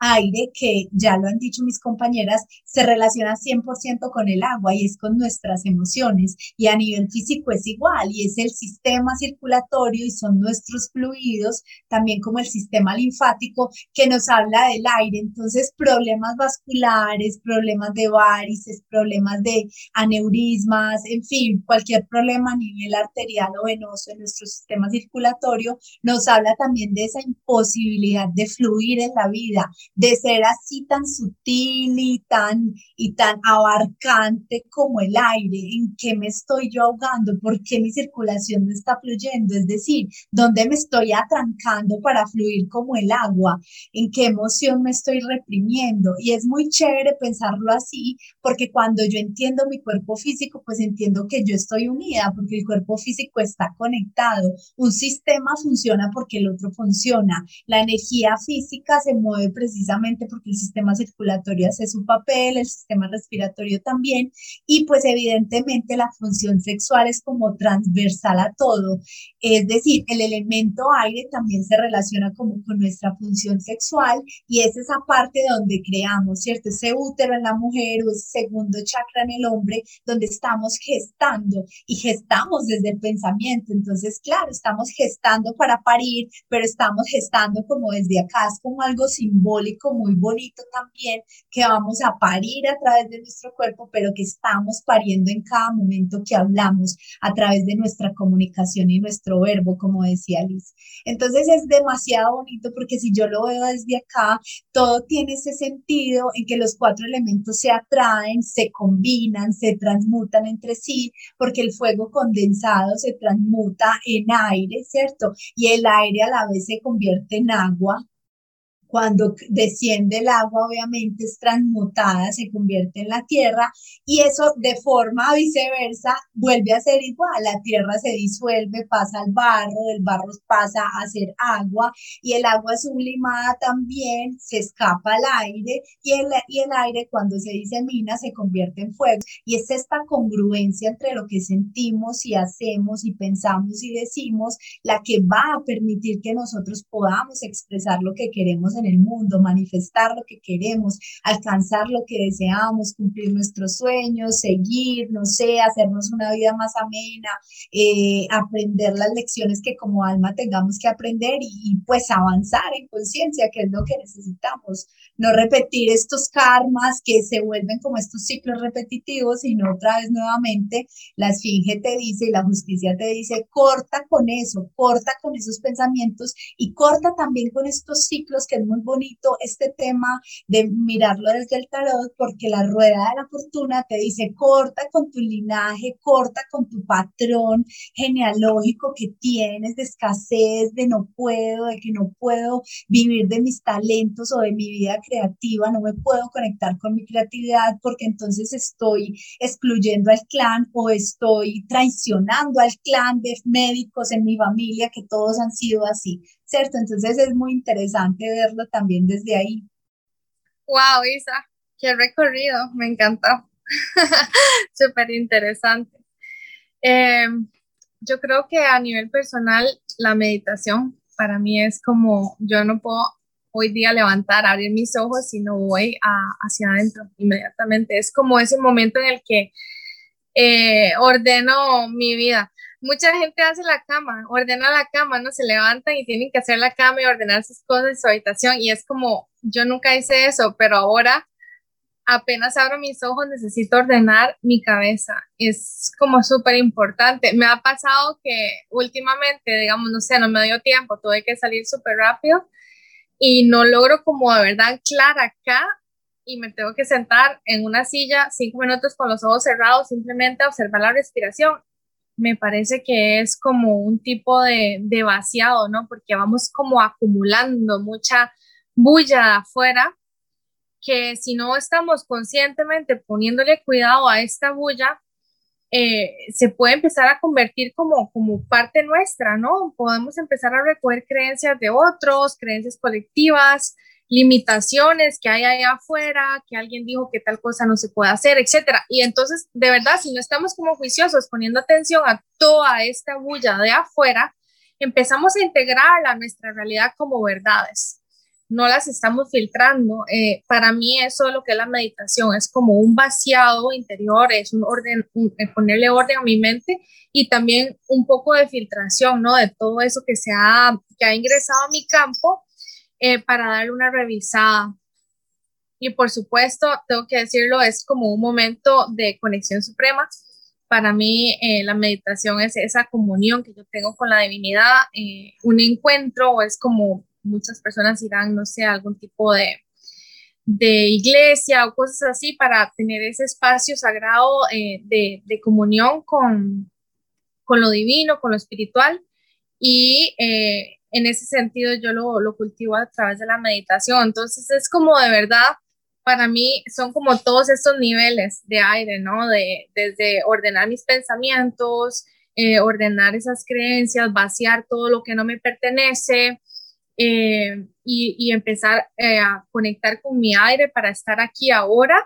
aire, que ya lo han dicho mis compañeras, se relaciona 100% con el agua y es con nuestras emociones. Y a nivel físico es igual y es el sistema circulatorio y son nuestros fluidos, también como el sistema linfático que nos habla del aire. Entonces, problemas vasculares, problemas de varices, problemas de aneurismas, en fin, cualquier problema a nivel arterial o venoso en nuestro sistema circulatorio, nos habla también de esa imposibilidad de fluir en la vida, de ser así tan sutil y tan, y tan abarcante como el aire, en qué me estoy yo ahogando, por qué mi circulación no está fluyendo, es decir, dónde me estoy atrancando para fluir como el agua, en qué emoción me estoy reprimiendo. Y es muy chévere pensarlo así, porque cuando yo entiendo mi cuerpo físico, pues entiendo que yo estoy unida, porque el cuerpo físico está conectado. Un sistema funciona porque el otro funciona. La energía física se mueve precisamente precisamente porque el sistema circulatorio hace su papel, el sistema respiratorio también, y pues evidentemente la función sexual es como transversal a todo. Es decir, el elemento aire también se relaciona como con nuestra función sexual y es esa parte donde creamos, ¿cierto? Ese útero en la mujer o ese segundo chakra en el hombre, donde estamos gestando y gestamos desde el pensamiento. Entonces, claro, estamos gestando para parir, pero estamos gestando como desde acá, es como algo simbólico muy bonito también, que vamos a parir a través de nuestro cuerpo, pero que estamos pariendo en cada momento que hablamos a través de nuestra comunicación y nuestro verbo, como decía Liz. Entonces es demasiado bonito porque si yo lo veo desde acá, todo tiene ese sentido en que los cuatro elementos se atraen, se combinan, se transmutan entre sí, porque el fuego condensado se transmuta en aire, ¿cierto? Y el aire a la vez se convierte en agua, cuando desciende el agua, obviamente es transmutada, se convierte en la tierra y eso de forma viceversa vuelve a ser igual. La tierra se disuelve, pasa al barro, el barro pasa a ser agua y el agua sublimada también se escapa al aire y el, y el aire cuando se disemina se convierte en fuego. Y es esta congruencia entre lo que sentimos y hacemos y pensamos y decimos la que va a permitir que nosotros podamos expresar lo que queremos en el mundo, manifestar lo que queremos, alcanzar lo que deseamos, cumplir nuestros sueños, seguir, no sé, hacernos una vida más amena, eh, aprender las lecciones que como alma tengamos que aprender y, pues avanzar en conciencia, que es lo que necesitamos. No repetir estos karmas que se vuelven como estos ciclos repetitivos, sino otra vez nuevamente la esfinge te dice y la justicia te dice, corta con eso, corta con esos pensamientos y corta también con estos ciclos que es muy bonito este tema de mirarlo desde el tarot porque la rueda de la fortuna te dice corta con tu linaje, corta con tu patrón genealógico que tienes de escasez, de no puedo, de que no puedo vivir de mis talentos o de mi vida creativa, no me puedo conectar con mi creatividad porque entonces estoy excluyendo al clan o estoy traicionando al clan de médicos en mi familia que todos han sido así. ¿Cierto? Entonces es muy interesante verlo también desde ahí. Wow, Isa, qué recorrido, me encantó. [laughs] Súper interesante. Em, yo creo que a nivel personal, la meditación para mí es como, yo no puedo hoy día levantar, abrir mis ojos, sino voy hacia adentro inmediatamente. Es como ese momento en el que eh, ordeno mi vida mucha gente hace la cama, ordena la cama, no se levantan y tienen que hacer la cama y ordenar sus cosas en su habitación y es como, yo nunca hice eso, pero ahora apenas abro mis ojos necesito ordenar mi cabeza. Es como súper importante. Me ha pasado que últimamente, digamos, no sé, no me dio tiempo, tuve que salir súper rápido y no logro como de verdad anclar acá y me tengo que sentar en una silla cinco minutos con los ojos cerrados simplemente observar la respiración. Me parece que es como un tipo de, de vaciado, ¿no? Porque vamos como acumulando mucha bulla afuera que si no estamos conscientemente poniéndole cuidado a esta bulla, eh, se puede empezar a convertir como, como parte nuestra, ¿no? Podemos empezar a recoger creencias de otros, creencias colectivas, limitaciones que hay allá afuera, que alguien dijo que tal cosa no se puede hacer, etcétera. Y entonces, de verdad, si no estamos como juiciosos poniendo atención a toda esta bulla de afuera, empezamos a integrarla a nuestra realidad como verdades no las estamos filtrando. Eh, para mí eso es lo que es la meditación, es como un vaciado interior, es un orden, eh, ponerle orden a mi mente y también un poco de filtración, ¿no? De todo eso que se ha, que ha ingresado a mi campo eh, para darle una revisada. Y por supuesto, tengo que decirlo, es como un momento de conexión suprema. Para mí, la meditación es esa comunión que yo tengo con la divinidad, un encuentro, es como muchas personas irán, no sé, a algún tipo de, de iglesia o cosas así para tener ese espacio sagrado eh, de, de, comunión con, con, lo divino, con lo espiritual. Y eh, en ese sentido yo lo, lo, cultivo a través de la meditación. Entonces es como de verdad, para mí son como todos estos niveles de aire, ¿no? De, desde ordenar mis pensamientos, eh, ordenar esas creencias, vaciar todo lo que no me pertenece, eh, y, empezar eh, a conectar con mi aire para estar aquí ahora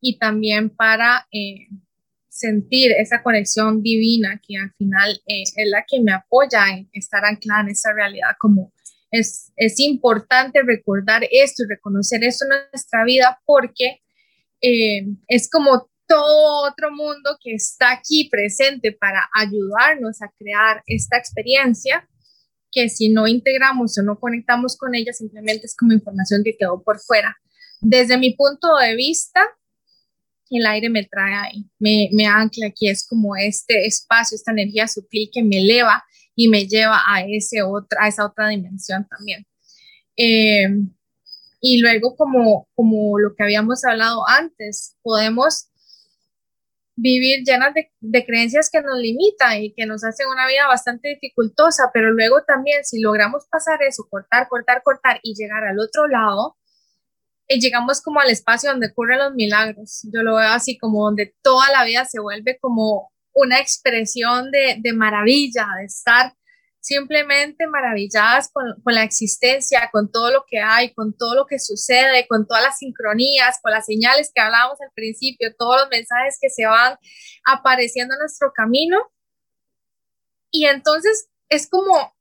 y también para eh, sentir esa conexión divina que al final es la que me apoya en estar anclada en esa realidad como es, es importante recordar esto y reconocer esto en nuestra vida porque es como todo otro mundo que está aquí presente para ayudarnos a crear esta experiencia que si no integramos o no conectamos con ella, simplemente es como información que quedó por fuera. Desde mi punto de vista, el aire me trae me, me ancla aquí, es como este espacio, esta energía sutil que me eleva y me lleva a, ese otra, a esa otra dimensión también. Eh, y luego, como, como lo que habíamos hablado antes, podemos vivir llenas de, creencias que nos limitan y que nos hacen una vida bastante dificultosa, pero luego también si logramos pasar eso, cortar, cortar, cortar y llegar al otro lado, y llegamos como al espacio donde ocurren los milagros. Yo lo veo así como donde toda la vida se vuelve como una expresión de, de maravilla, de estar simplemente maravilladas con, la existencia, con todo lo que hay, con todo lo que sucede, con todas las sincronías, con las señales que hablábamos al principio, todos los mensajes que se van apareciendo en nuestro camino. Y entonces es como,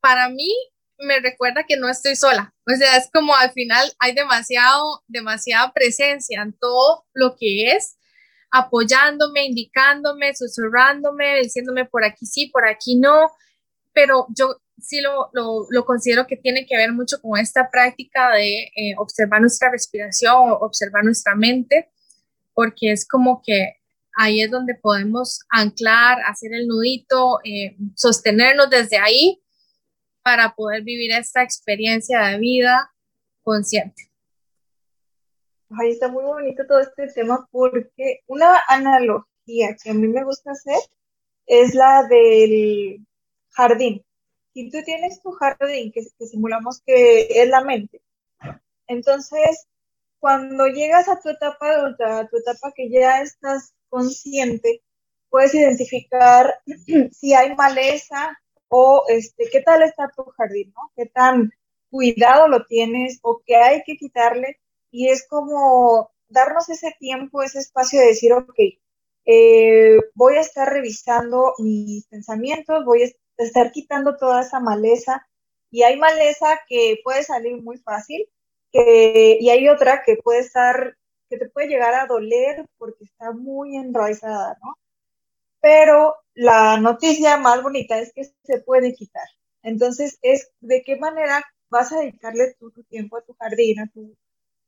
para mí, me recuerda que no estoy sola. O sea, es como al final hay demasiado, demasiada presencia en todo lo que es apoyándome, indicándome, susurrándome, diciéndome por aquí sí, por aquí no, pero yo sí lo, lo, considero que tiene que ver mucho con esta práctica de eh, observar nuestra respiración, observar nuestra mente, porque es como que ahí es donde podemos anclar, hacer el nudito, eh, sostenernos desde ahí para poder vivir esta experiencia de vida consciente. Ahí está muy bonito todo este tema porque una analogía que a mí me gusta hacer es la del jardín. Si tú tienes tu jardín, que, simulamos que es la mente, entonces cuando llegas a tu etapa adulta, a tu etapa que ya estás consciente, puedes identificar [clears throat] si hay maleza o este, qué tal está tu jardín, ¿no? Qué tan cuidado lo tienes o qué hay que quitarle. Y es como darnos ese tiempo, ese espacio de decir, ok, eh, voy a estar revisando mis pensamientos, voy a estar quitando toda esa maleza. Y hay maleza que puede salir muy fácil y hay otra que puede estar, que te puede llegar a doler porque está muy enraizada, ¿no? Pero la noticia más bonita es que se puede quitar. Entonces, es de qué manera vas a dedicarle tu tiempo a tu jardín, a tu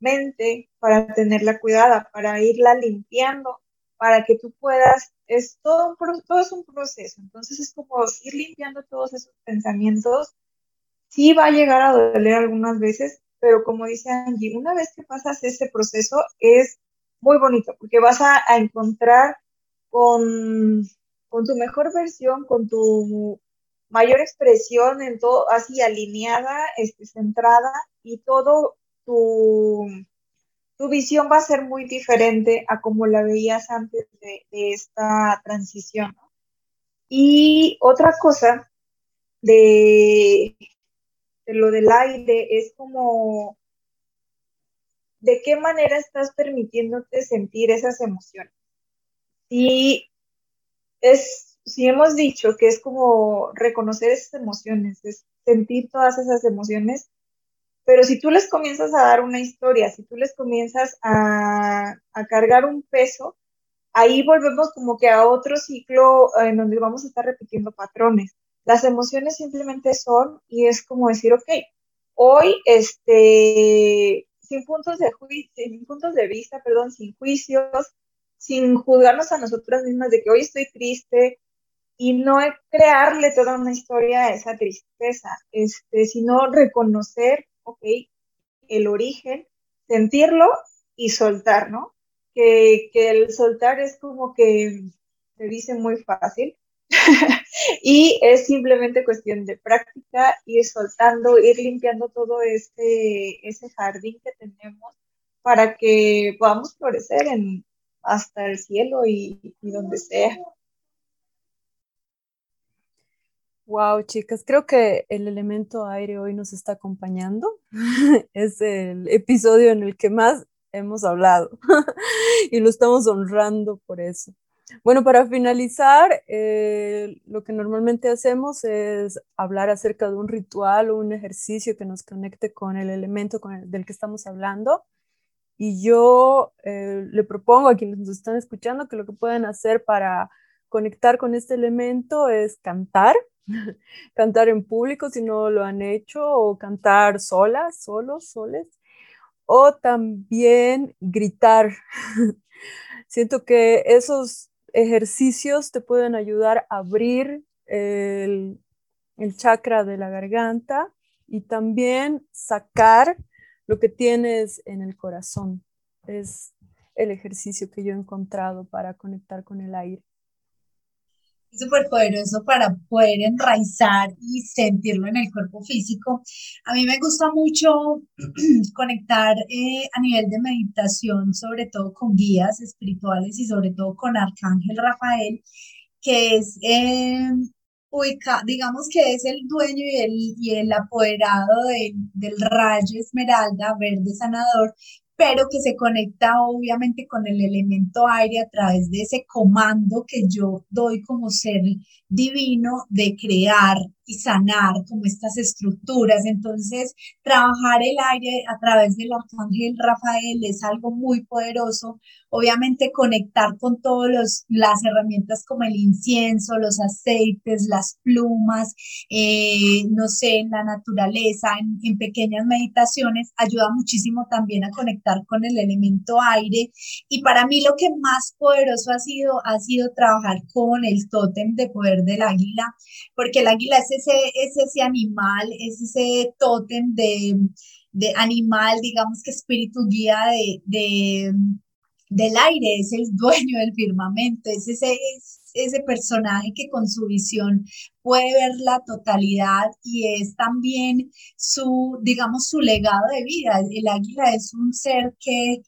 mente para tenerla cuidada, para irla limpiando, para que tú puedas, es todo, un, todo es un proceso, entonces es como ir limpiando todos esos pensamientos, sí va a llegar a doler algunas veces, pero como dice Angie, una vez que pasas ese proceso es muy bonito, porque vas a, encontrar con, con tu mejor versión, con tu mayor expresión en todo, así alineada, este, centrada y todo tu, tu visión va a ser muy diferente a como la veías antes de, esta transición. Y otra cosa de, de lo del aire es como de qué manera estás permitiéndote sentir esas emociones. Y es, si hemos dicho que es como reconocer esas emociones, es sentir todas esas emociones, pero si tú les comienzas a dar una historia, si tú les comienzas a, cargar un peso, ahí volvemos como que a otro ciclo en donde vamos a estar repitiendo patrones. Las emociones simplemente son y es como decir, ok, hoy, este, sin puntos de juicio, sin puntos de vista, perdón, sin juicios, sin juzgarnos a nosotras mismas de que hoy estoy triste y no crearle toda una historia a esa tristeza, este, sino reconocer ok, el origen, sentirlo y soltar, ¿no? Que, el soltar es como que se dice muy fácil [laughs] y es simplemente cuestión de práctica, ir soltando, ir limpiando todo ese, ese jardín que tenemos para que podamos florecer en, hasta el cielo y donde sea. Wow, chicas, creo que el elemento aire hoy nos está acompañando. [laughs] es el episodio en el que más hemos hablado [laughs] y lo estamos honrando por eso. Bueno, para finalizar, eh, lo que normalmente hacemos es hablar acerca de un ritual o un ejercicio que nos conecte con el elemento del que estamos hablando. Y yo eh, le propongo a quienes nos están escuchando que lo que pueden hacer para conectar con este elemento es cantar [laughs] cantar en público si no lo han hecho, o cantar solas, solos, soles, o también gritar. [laughs] Siento que esos ejercicios te pueden ayudar a abrir el, el chakra de la garganta y también sacar lo que tienes en el corazón. Es el ejercicio que yo he encontrado para conectar con el aire súper poderoso para poder enraizar y sentirlo en el cuerpo físico. A mí me gusta mucho [clears throat] conectar eh, a nivel de meditación, sobre todo con guías espirituales y sobre todo con Arcángel Rafael, que es, eh, digamos que es el dueño y el, y el apoderado del rayo esmeralda verde sanador, pero que se conecta obviamente con el elemento aire a través de ese comando que yo doy como ser divino de crear y sanar como estas estructuras. Entonces, trabajar el aire a través del arcángel Rafael es algo muy poderoso. Obviamente, conectar con todas las herramientas como el incienso, los aceites, las plumas, eh, no sé, en la naturaleza, en, en pequeñas meditaciones, ayuda muchísimo también a conectar con el elemento aire. Y para mí lo que más poderoso ha sido, ha sido trabajar con el tótem de poder del águila, porque el águila es ese, es ese animal, es ese tótem de, de animal, digamos que espíritu guía de, de, del aire, es el [laughs] dueño del firmamento, es ese, es ese personaje que con su visión puede ver la totalidad y es también su, digamos, su legado de vida. El águila es un ser que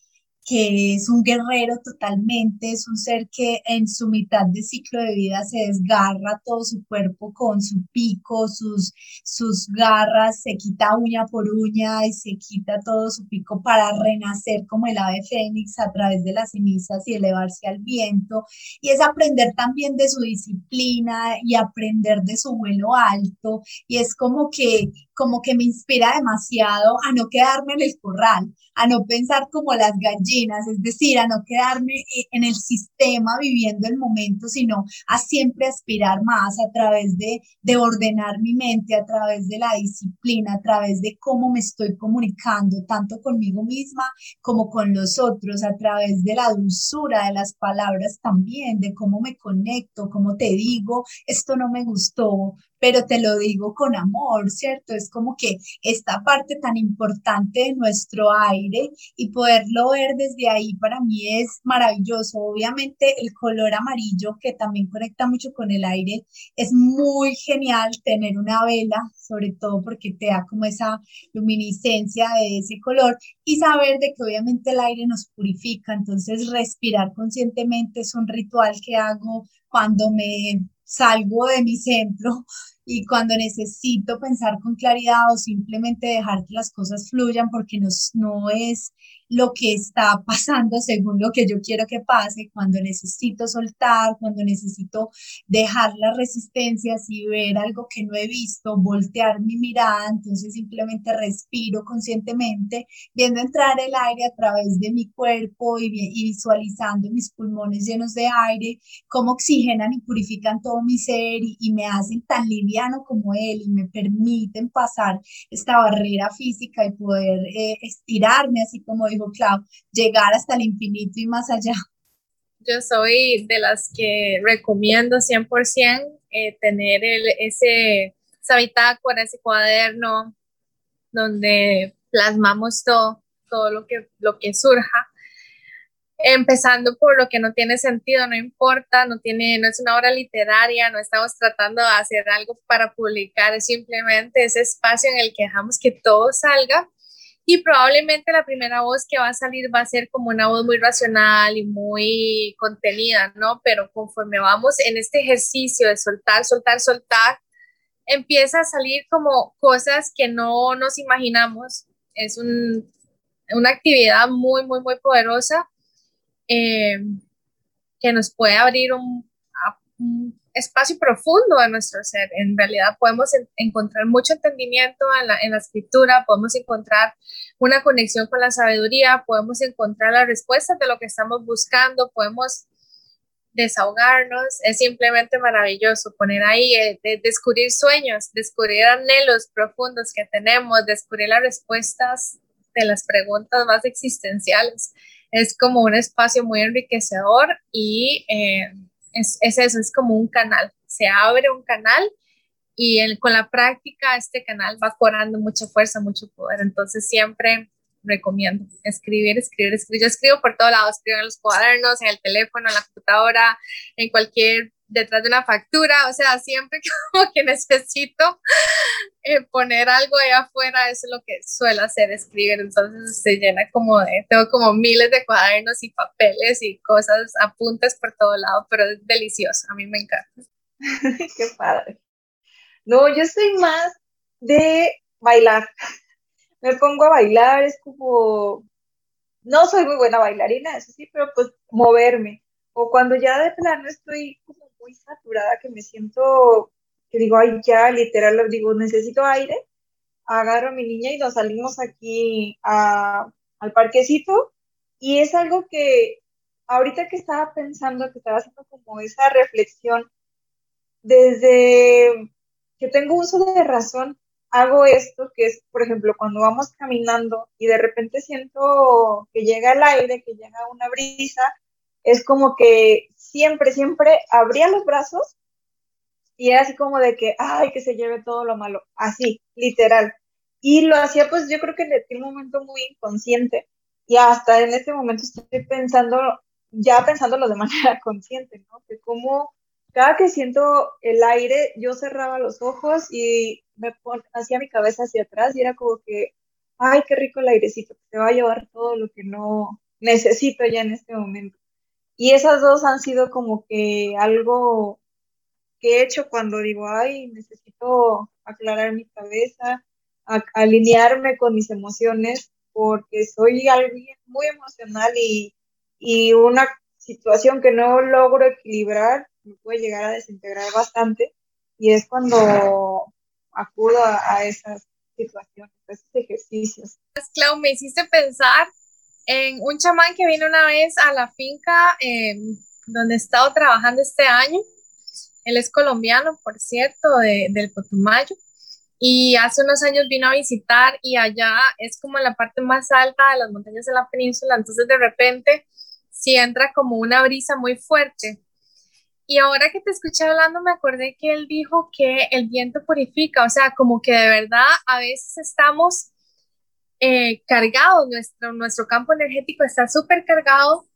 que es un guerrero totalmente, es un ser que en su mitad de ciclo de vida se desgarra todo su cuerpo con su pico, sus, sus garras, se quita uña por uña y se quita todo su pico para renacer como el ave fénix a través de las cenizas y elevarse al viento. Y es aprender también de su disciplina y aprender de su vuelo alto. Y es como que como que me inspira demasiado a no quedarme en el corral, a no pensar como las gallinas, es decir, a no quedarme eh, en el sistema viviendo el momento, sino a siempre aspirar más a través de, de ordenar mi mente, a través de la disciplina, a través de cómo me estoy comunicando, tanto conmigo misma como con los otros, a través de la dulzura de las palabras también, de cómo me conecto, cómo te digo, esto no me gustó, pero te lo digo con amor, ¿cierto? Es como que esta parte tan importante de nuestro aire y poderlo ver desde ahí para mí es maravilloso. Obviamente el color amarillo que también conecta mucho con el aire es muy genial tener una vela, sobre todo porque te da como esa luminiscencia de ese color y saber de que obviamente el aire nos purifica, entonces respirar conscientemente es un ritual que hago cuando me salgo de mi centro y cuando necesito pensar con claridad o simplemente dejar que las cosas fluyan porque no, no es lo que está [laughs] pasando según lo que yo quiero que pase, cuando necesito soltar, cuando necesito dejar las resistencias y ver algo que no he visto, voltear mi mirada, entonces simplemente respiro conscientemente, viendo entrar el aire a través de mi cuerpo y, y visualizando mis pulmones llenos de aire, cómo oxigenan y purifican todo mi ser y, y me hacen tan liviano como él y me permiten pasar esta barrera física y poder eh, estirarme, así como dijo Clau, llegar hasta el infinito y más allá. Yo soy de las que recomiendo 100% eh, tener el, ese, esa bitácora, ese cuaderno donde plasmamos todo, todo lo que, lo que surja empezando por lo que no tiene sentido, no importa, no tiene, no es una obra literaria, no estamos tratando de hacer algo para publicar, es simplemente ese espacio en el que dejamos que todo salga y probablemente la primera voz que va a salir va a ser como una voz muy racional y muy contenida, ¿no? Pero conforme vamos en este ejercicio de soltar, soltar, soltar, empieza a salir como cosas que no nos imaginamos. Es un, una actividad muy, muy, muy poderosa eh, que nos puede abrir un, espacio profundo de nuestro ser. En realidad podemos encontrar mucho entendimiento en la, en la, escritura, podemos encontrar una conexión con la sabiduría, podemos encontrar las respuestas de lo que estamos buscando, podemos desahogarnos. Es simplemente maravilloso poner ahí, eh, descubrir sueños, descubrir anhelos profundos que tenemos, descubrir las respuestas de las preguntas más existenciales. Es como un espacio muy enriquecedor y... Eh, es, eso, es como un canal. Se abre un canal y con la práctica este canal va cobrando mucha fuerza, mucho poder. Entonces siempre recomiendo escribir, escribir, escribir. Yo escribo por todos lados, escribo en los cuadernos, en el teléfono, en la computadora, en cualquier detrás de una factura, o sea, siempre [laughs] como que necesito eh, poner algo ahí afuera, eso es lo que suelo hacer, escribir, entonces se llena como de, tengo como miles de cuadernos y papeles y cosas, apuntes por todo lado, pero es delicioso, a mí me encanta. [laughs] Qué padre. No, yo soy más de bailar. Me pongo a bailar, es como, no soy muy buena bailarina, eso sí, pero pues moverme. O cuando ya de plano estoy como muy saturada, que me siento, que digo, ay, ya, literal, digo, necesito aire, agarro a mi niña y nos salimos aquí a, al parquecito. Y es algo que ahorita que estaba pensando, que estaba haciendo como esa reflexión, desde que tengo uso de razón, hago esto, que es, por ejemplo, cuando vamos caminando y de repente siento que llega el aire, que llega una brisa, es como que siempre, siempre abría los brazos y era así como de que, ay, que se lleve todo lo malo, así, literal. Y lo hacía pues yo creo que en un momento muy inconsciente y hasta en este momento estoy pensando, ya pensándolo de [laughs] manera consciente, ¿no? Que como cada que siento el aire, yo cerraba los ojos y me hacía mi cabeza hacia atrás y era como que, ay, qué rico el airecito, te va a llevar todo lo que no necesito ya en este momento. Y esas dos han sido como que algo que he hecho cuando digo, ay, necesito aclarar mi cabeza, alinearme con mis emociones, porque soy alguien muy emocional y, y una situación que no logro equilibrar me puede llegar a desintegrar bastante y es cuando acudo a, esas situaciones, estos ejercicios. Clau, me hiciste pensar en un chamán que vino una vez a la finca eh, donde he estado trabajando este año. Él es colombiano, por cierto, de, del Cotumayo. Y hace unos años vino a visitar y allá es como la parte más alta de las montañas de la península. Entonces de repente sí entra como una brisa muy fuerte. Y ahora que te escuché hablando, me acordé que él dijo que el viento purifica, o sea, como que de verdad a veces estamos eh, cargados, nuestro, nuestro campo energético está súper cargado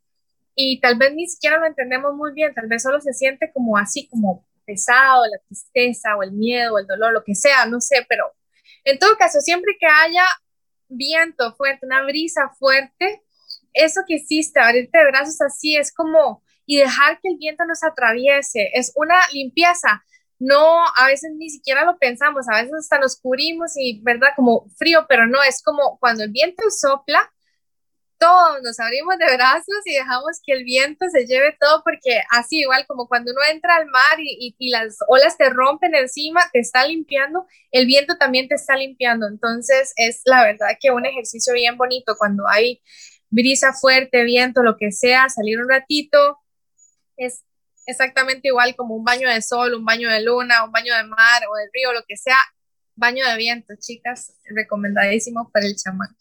y tal vez ni siquiera lo entendemos muy bien, tal vez solo se siente como así, como pesado, la tristeza o el miedo o el dolor, lo que sea, no sé, pero en todo caso, siempre que haya viento fuerte, una brisa fuerte, eso que hiciste, abrirte de brazos así, es como, y dejar que el viento nos atraviese, es una limpieza. No, a veces ni siquiera lo pensamos, a veces hasta nos cubrimos y, ¿verdad? Como frío, pero no, es como cuando el viento sopla, todos nos abrimos de brazos y dejamos que el viento se lleve todo, porque así igual como cuando uno entra al mar y, y, las olas te rompen encima, te está limpiando, el viento también te está limpiando. Entonces es la verdad que un ejercicio bien bonito cuando hay brisa fuerte, viento, lo que sea, salir un ratito, es exactamente igual como un baño de sol, un baño de luna, un baño de mar o de río, lo que sea, baño de viento, chicas, recomendadísimo para el chamán.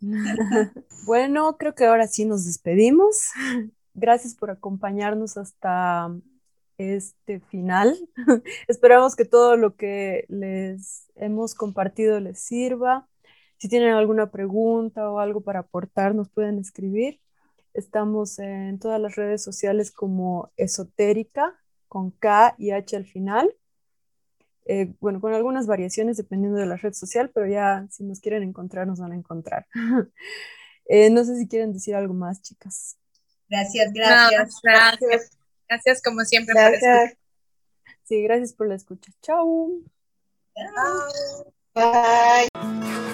[laughs] bueno, creo que ahora sí nos despedimos. Gracias por acompañarnos hasta este final. [laughs] Esperamos que todo lo que les hemos compartido les sirva. Si tienen alguna pregunta o algo para aportar, nos pueden escribir. Estamos en todas las redes sociales como esotérica, con K y H al final. Eh, bueno, con algunas variaciones dependiendo de la red social, pero ya si nos quieren encontrar, nos van a encontrar. [laughs] eh, no sé si quieren decir algo más, chicas. Gracias, gracias. No, gracias. Gracias como siempre gracias. por escuchar. Sí, gracias por la escucha. Chao. Chao. Bye.